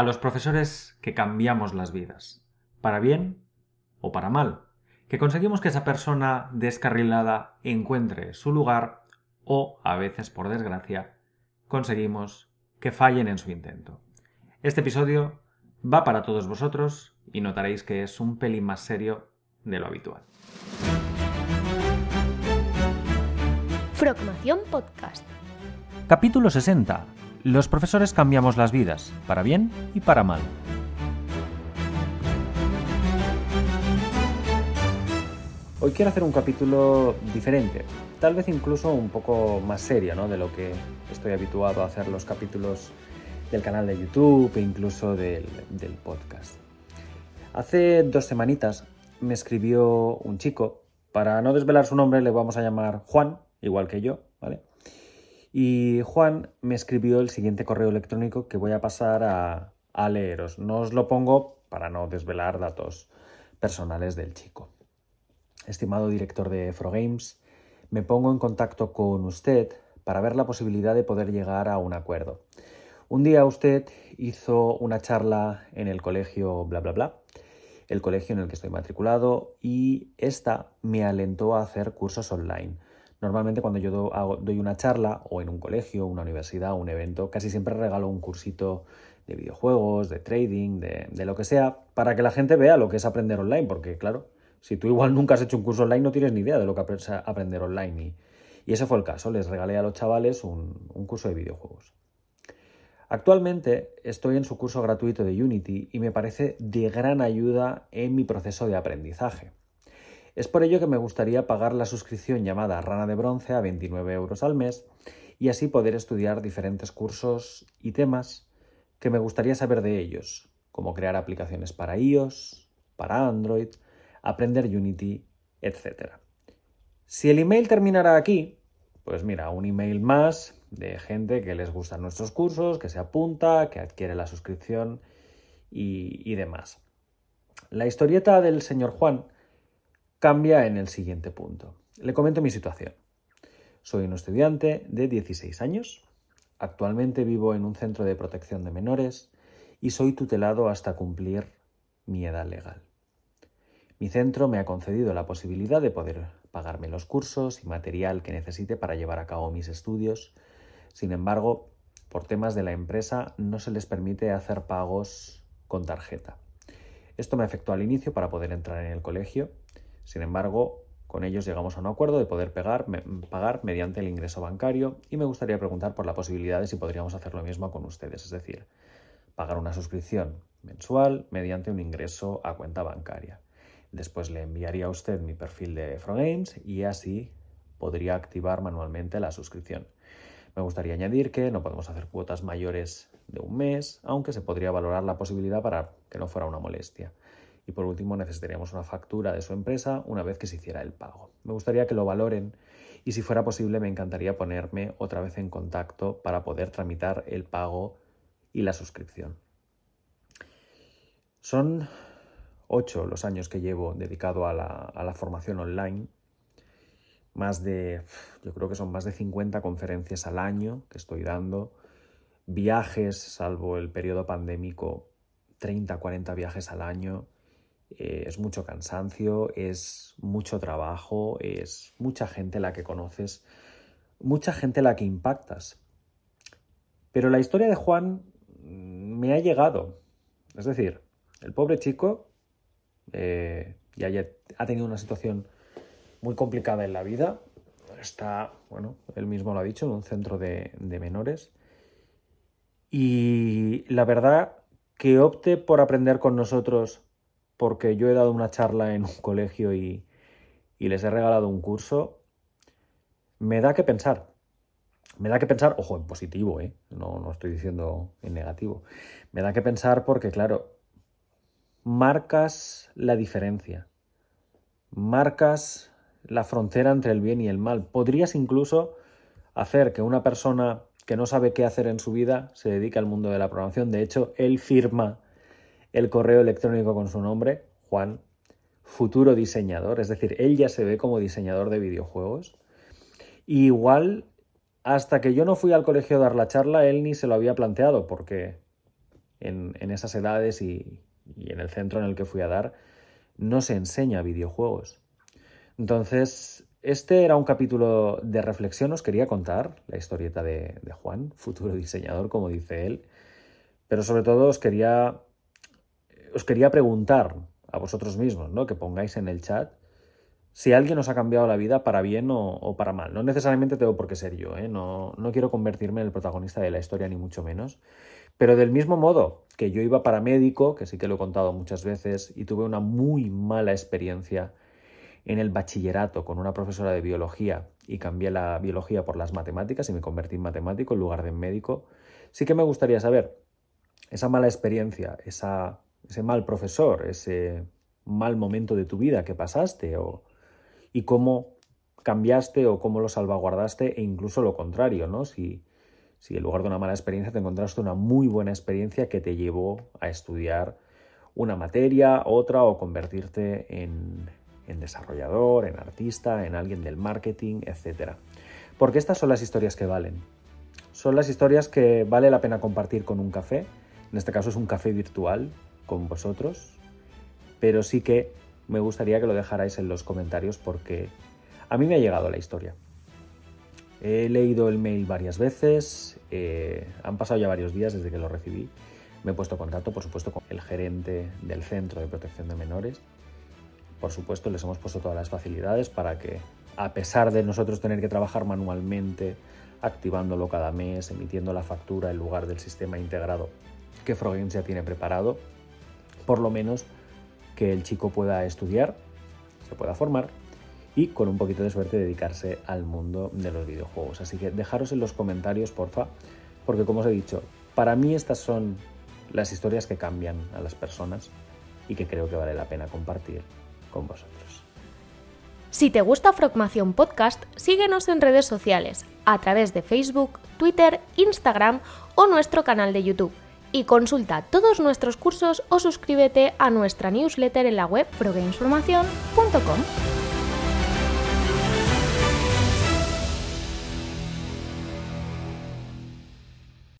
a los profesores que cambiamos las vidas, para bien o para mal, que conseguimos que esa persona descarrilada encuentre su lugar o, a veces por desgracia, conseguimos que fallen en su intento. Este episodio va para todos vosotros y notaréis que es un pelín más serio de lo habitual. Frogmación Podcast. Capítulo 60. Los profesores cambiamos las vidas, para bien y para mal. Hoy quiero hacer un capítulo diferente, tal vez incluso un poco más serio ¿no? de lo que estoy habituado a hacer los capítulos del canal de YouTube e incluso del, del podcast. Hace dos semanitas me escribió un chico, para no desvelar su nombre le vamos a llamar Juan, igual que yo, ¿vale? Y Juan me escribió el siguiente correo electrónico que voy a pasar a, leeros. No os lo pongo para no desvelar datos personales del chico. Estimado director de Frogames, me pongo en contacto con usted para ver la posibilidad de poder llegar a un acuerdo. Un día usted hizo una charla en el colegio bla bla bla, el colegio en el que estoy matriculado, y esta me alentó a hacer cursos online Normalmente cuando yo doy una charla o en un colegio, una universidad, un evento, casi siempre regalo un cursito de videojuegos, de trading, de, lo que sea, para que la gente vea lo que es aprender online, porque claro, si tú igual nunca has hecho un curso online no tienes ni idea de lo que es aprender online. Y, y ese fue el caso, les regalé a los chavales un, un curso de videojuegos. Actualmente estoy en su curso gratuito de Unity y me parece de gran ayuda en mi proceso de aprendizaje. Es por ello que me gustaría pagar la suscripción llamada Rana de Bronce a 29 euros al mes y así poder estudiar diferentes cursos y temas que me gustaría saber de ellos, como crear aplicaciones para iOS, para Android, aprender Unity, etc. Si el email terminara aquí, pues mira, un email más de gente que les gustan nuestros cursos, que se apunta, que adquiere la suscripción y, y demás. La historieta del señor Juan cambia en el siguiente punto. Le comento mi situación. Soy un estudiante de 16 años. Actualmente vivo en un centro de protección de menores y soy tutelado hasta cumplir mi edad legal. Mi centro me ha concedido la posibilidad de poder pagarme los cursos y material que necesite para llevar a cabo mis estudios. Sin embargo, por temas de la empresa no se les permite hacer pagos con tarjeta. Esto me afectó al inicio para poder entrar en el colegio sin embargo, con ellos llegamos a un acuerdo de poder pagar mediante el ingreso bancario y me gustaría preguntar por la posibilidad de si podríamos hacer lo mismo con ustedes, es decir, pagar una suscripción mensual mediante un ingreso a cuenta bancaria. Después le enviaría a usted mi perfil de Frogames y así podría activar manualmente la suscripción. Me gustaría añadir que no podemos hacer cuotas mayores de un mes, aunque se podría valorar la posibilidad para que no fuera una molestia. Y por último, necesitaríamos una factura de su empresa una vez que se hiciera el pago. Me gustaría que lo valoren y si fuera posible me encantaría ponerme otra vez en contacto para poder tramitar el pago y la suscripción. Son ocho los años que llevo dedicado a la, a la formación online. Más de, yo creo que son más de 50 conferencias al año que estoy dando. Viajes, salvo el periodo pandémico, 30, 40 viajes al año eh, es mucho cansancio, es mucho trabajo, es mucha gente la que conoces, mucha gente la que impactas. Pero la historia de Juan me ha llegado. Es decir, el pobre chico eh, ya, ha tenido una situación muy complicada en la vida. Está, bueno, él mismo lo ha dicho, en un centro de menores. Y la verdad que opte por aprender con nosotros porque yo he dado una charla en un colegio y, les he regalado un curso, me da que pensar. Me da que pensar, ojo, en positivo, ¿eh? no, no estoy diciendo en negativo. Me da que pensar porque, claro, marcas la diferencia. Marcas la frontera entre el bien y el mal. Podrías incluso hacer que una persona que no sabe qué hacer en su vida se dedique al mundo de la programación. De hecho, él firma el correo electrónico con su nombre, Juan, futuro diseñador, es decir, él ya se ve como diseñador de videojuegos. igual, hasta que yo no fui al colegio a dar la charla, él ni se lo había planteado, porque en, esas edades y, y en el centro en el que fui a dar, no se enseña videojuegos. Entonces, este era un capítulo de reflexión, os quería contar la historieta de, Juan, futuro diseñador, como dice él, pero sobre todo os quería, os quería preguntar a vosotros mismos, ¿no? que pongáis en el chat si alguien os ha cambiado la vida para bien o, para mal. No necesariamente tengo por qué ser yo, ¿eh? no, no quiero convertirme en el protagonista de la historia, ni mucho menos. Pero del mismo modo que yo iba para médico, que sí que lo he contado muchas veces, y tuve una muy mala experiencia en el bachillerato con una profesora de biología y cambié la biología por las matemáticas y me convertí en matemático en lugar de en médico, sí que me gustaría saber esa mala experiencia, esa, ese mal profesor, ese mal momento de tu vida que pasaste o, y cómo cambiaste o cómo lo salvaguardaste e incluso lo contrario, ¿no? Si, si en lugar de una mala experiencia te encontraste una muy buena experiencia que te llevó a estudiar una materia, otra o convertirte en, en desarrollador, en artista, en alguien del marketing, etc. Porque estas son las historias que valen. Son las historias que vale la pena compartir con un café. En este caso es un café virtual con vosotros. Pero sí que me gustaría que lo dejarais en los comentarios porque a mí me ha llegado la historia. He leído el mail varias veces, eh, han pasado ya varios días desde que lo recibí. Me he puesto en contacto, por supuesto, con el gerente del Centro de Protección de Menores por supuesto, les hemos puesto todas las facilidades para que, a pesar de nosotros tener que trabajar manualmente, activándolo cada mes, emitiendo la factura en lugar del sistema integrado que Frogames ya tiene preparado, por lo menos que el chico pueda estudiar, se pueda formar y con un poquito de suerte dedicarse al mundo de los videojuegos. Así que dejaros en los comentarios, porfa, porque como os he dicho, para mí estas son las historias que cambian a las personas y que creo que vale la pena compartir con vosotros. Si te gusta Frogmación Podcast, síguenos en redes sociales, a través de Facebook, Twitter, Instagram o nuestro canal de YouTube. Y consulta todos nuestros cursos o suscríbete a nuestra newsletter en la web progamesformación.com.